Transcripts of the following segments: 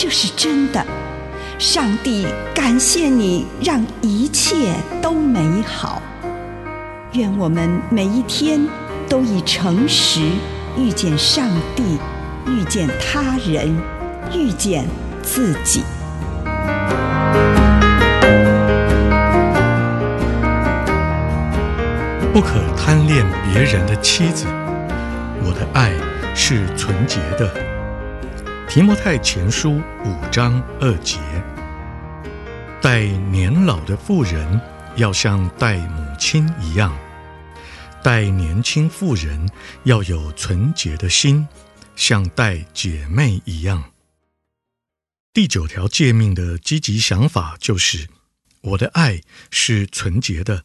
这是真的。上帝感谢你，让一切都美好。愿我们每一天都以诚实遇见上帝，遇见他人，遇见自己。不可贪恋别人的妻子，我的爱是纯洁的。提摩太前书五章二节。待年老的妇人要像待母亲一样，待年轻妇人要有纯洁的心，像待姐妹一样。第九条诫命的积极想法就是：我的爱是纯洁的。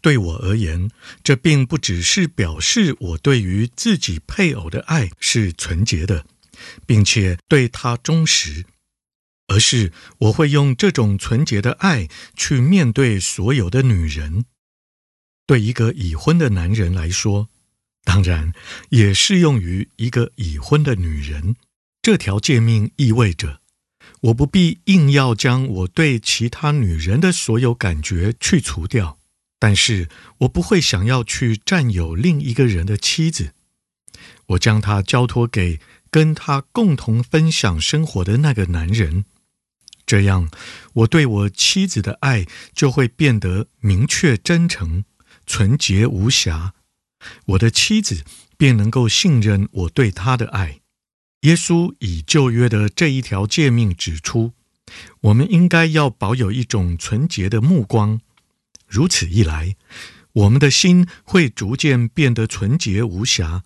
对我而言，这并不只是表示我对于自己配偶的爱是纯洁的，并且对他忠实，而是我会用这种纯洁的爱去面对所有的女人。对一个已婚的男人来说，当然也适用于一个已婚的女人。这条诫命意味着，我不必硬要将我对其他女人的所有感觉去除掉。但是我不会想要去占有另一个人的妻子，我将她交托给跟他共同分享生活的那个男人，这样我对我妻子的爱就会变得明确、真诚、纯洁无瑕，我的妻子便能够信任我对她的爱。耶稣以旧约的这一条诫命指出，我们应该要保有一种纯洁的目光。如此一来，我们的心会逐渐变得纯洁无瑕。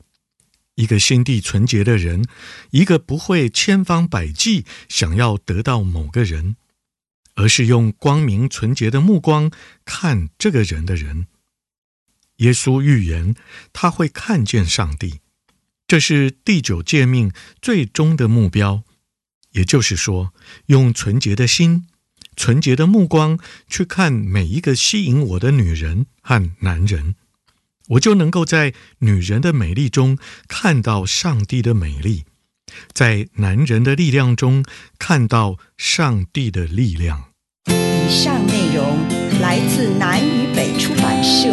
一个心地纯洁的人，一个不会千方百计想要得到某个人，而是用光明纯洁的目光看这个人的人。耶稣预言他会看见上帝，这是第九诫命最终的目标。也就是说，用纯洁的心。纯洁的目光去看每一个吸引我的女人和男人，我就能够在女人的美丽中看到上帝的美丽，在男人的力量中看到上帝的力量。以上内容来自南与北出版社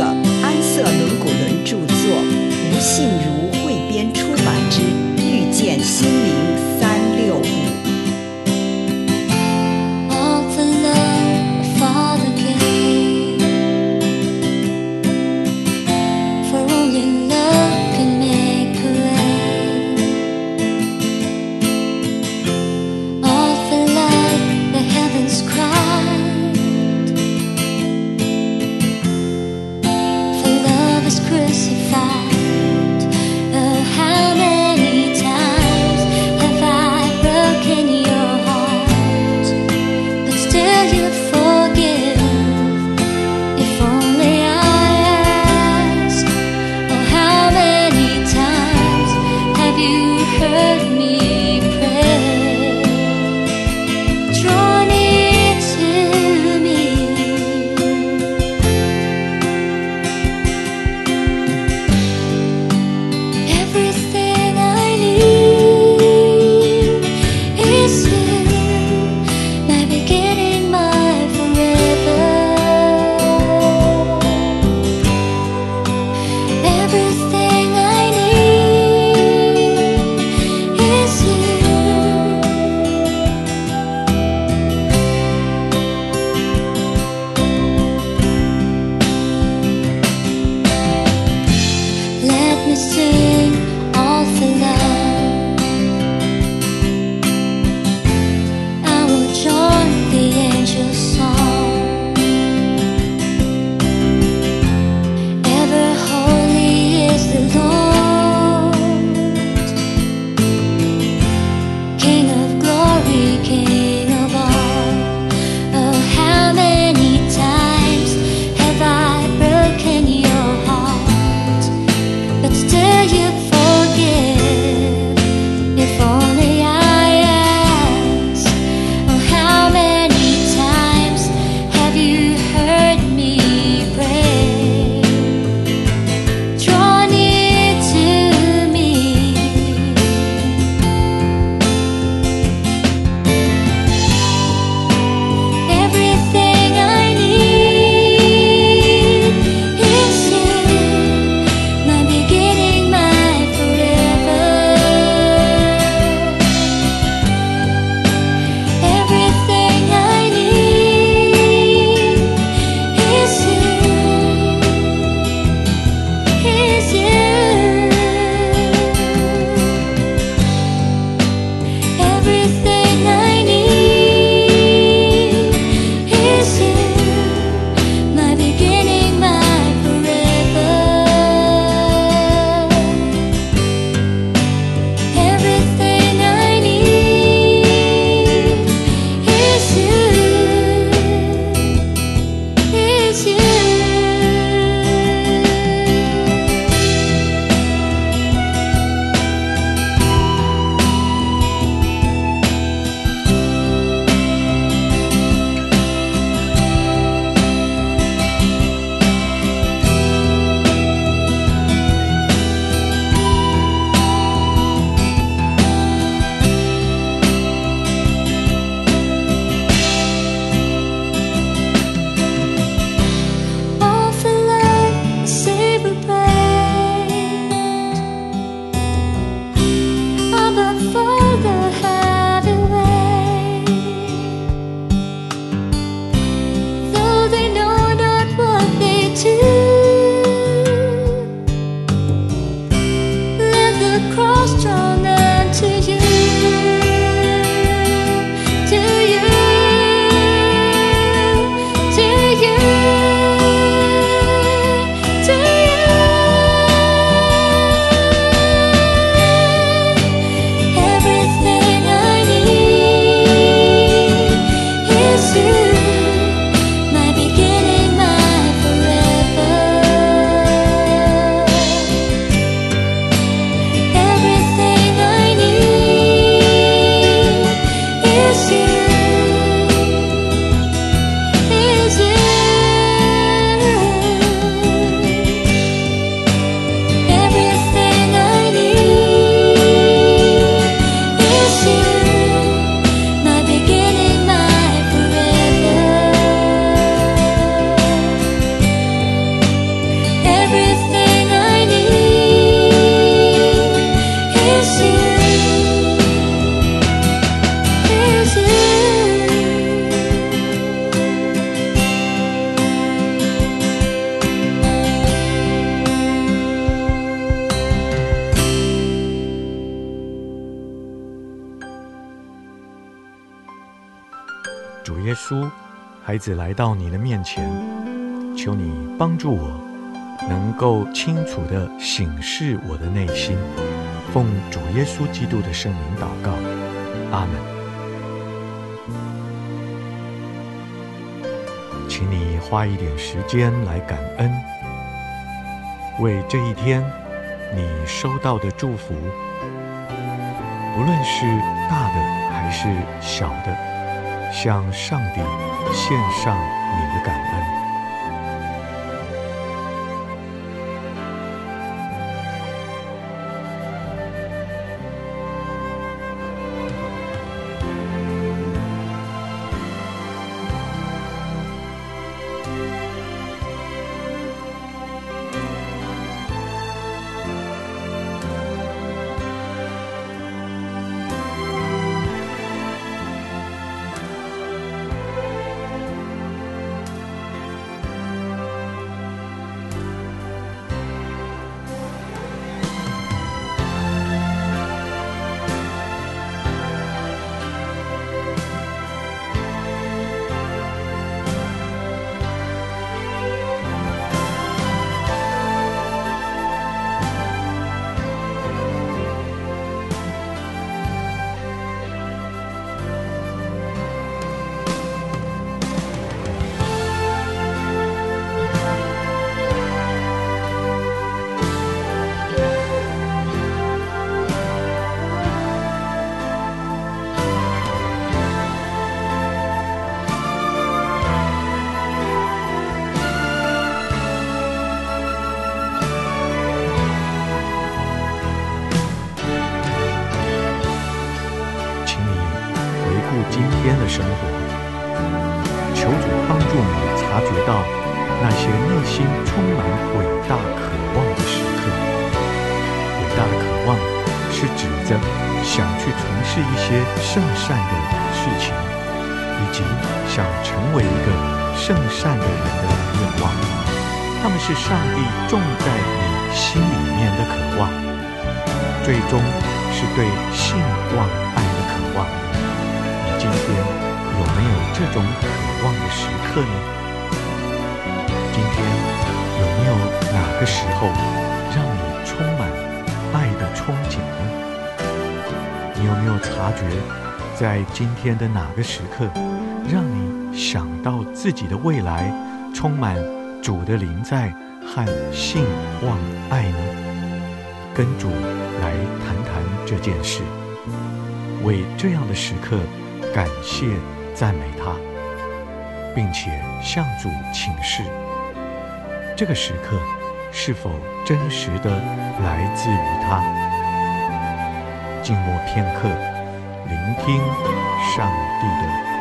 主耶稣，孩子来到你的面前，求你帮助我，能够清楚地省视我的内心。奉主耶稣基督的圣名祷告，阿门。请你花一点时间来感恩，为这一天你收到的祝福，不论是大的还是小的，向上帝献上你的感恩。成为一个圣善的人的愿望。他们是上帝种在你心里面的渴望，最终是对信望爱的渴望。你今天有没有这种渴望的时刻呢？今天有没有哪个时候让你充满爱的憧憬呢？你有没有察觉，在今天的哪个时刻，让你想到自己的未来充满主的临在和信望爱呢？跟主来谈谈这件事，为这样的时刻。感谢、赞美他，并且向主请示，这个时刻是否真实的来自于他？静默片刻，聆听上帝的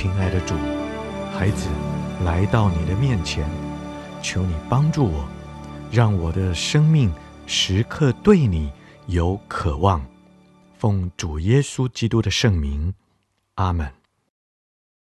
亲爱的主，孩子来到你的面前，求你帮助我，让我的生命时刻对你有渴望。奉主耶稣基督的圣名，阿门。